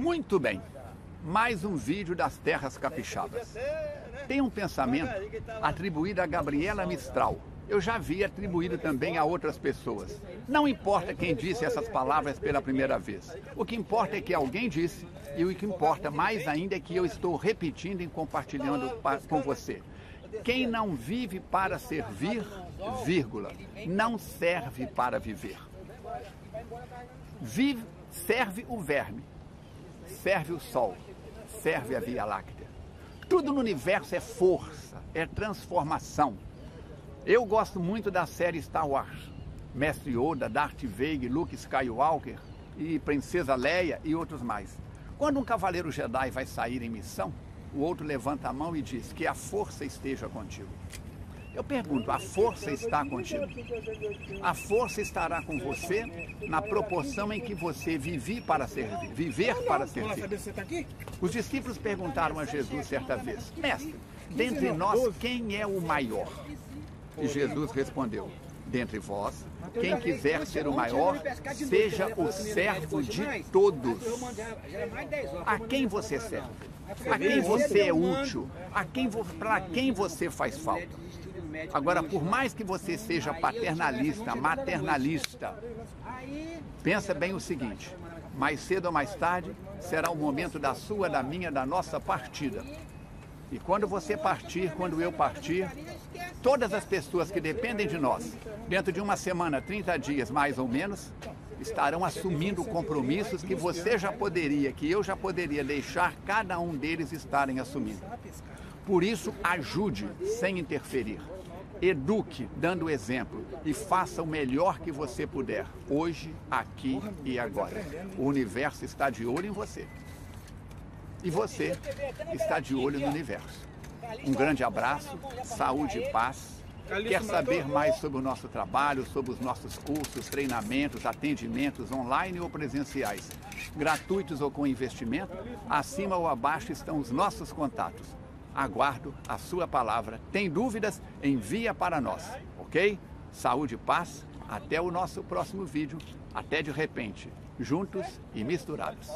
Muito bem, mais um vídeo das terras capixabas. Tem um pensamento atribuído a Gabriela Mistral. Eu já vi atribuído também a outras pessoas. Não importa quem disse essas palavras pela primeira vez. O que importa é que alguém disse e o que importa mais ainda é que eu estou repetindo e compartilhando com você. Quem não vive para servir, vírgula, não serve para viver. Vive, serve o verme, serve o sol, serve a Via Láctea. Tudo no universo é força, é transformação. Eu gosto muito da série Star Wars. Mestre Yoda, Darth Vader, Luke Skywalker e Princesa Leia e outros mais. Quando um cavaleiro Jedi vai sair em missão, o outro levanta a mão e diz que a força esteja contigo. Eu pergunto, a força está contigo? A força estará com você na proporção em que você vive para servir, viver para servir. Os discípulos perguntaram a Jesus certa vez, Mestre, dentre nós quem é o maior? E Jesus respondeu, dentre vós, quem quiser ser o maior, seja o servo de todos. A quem você serve? A quem você é útil? A quem, para quem você faz falta? Agora, por mais que você seja paternalista, maternalista, pensa bem o seguinte: mais cedo ou mais tarde será o momento da sua, da minha, da nossa partida. E quando você partir, quando eu partir, todas as pessoas que dependem de nós, dentro de uma semana, 30 dias mais ou menos, estarão assumindo compromissos que você já poderia, que eu já poderia deixar cada um deles estarem assumindo. Por isso, ajude sem interferir. Eduque dando exemplo e faça o melhor que você puder, hoje, aqui e agora. O universo está de olho em você. E você está de olho no universo. Um grande abraço, saúde e paz. Quer saber mais sobre o nosso trabalho, sobre os nossos cursos, treinamentos, atendimentos online ou presenciais, gratuitos ou com investimento? Acima ou abaixo estão os nossos contatos. Aguardo a sua palavra. Tem dúvidas? Envia para nós, ok? Saúde e paz. Até o nosso próximo vídeo. Até de repente. Juntos e misturados.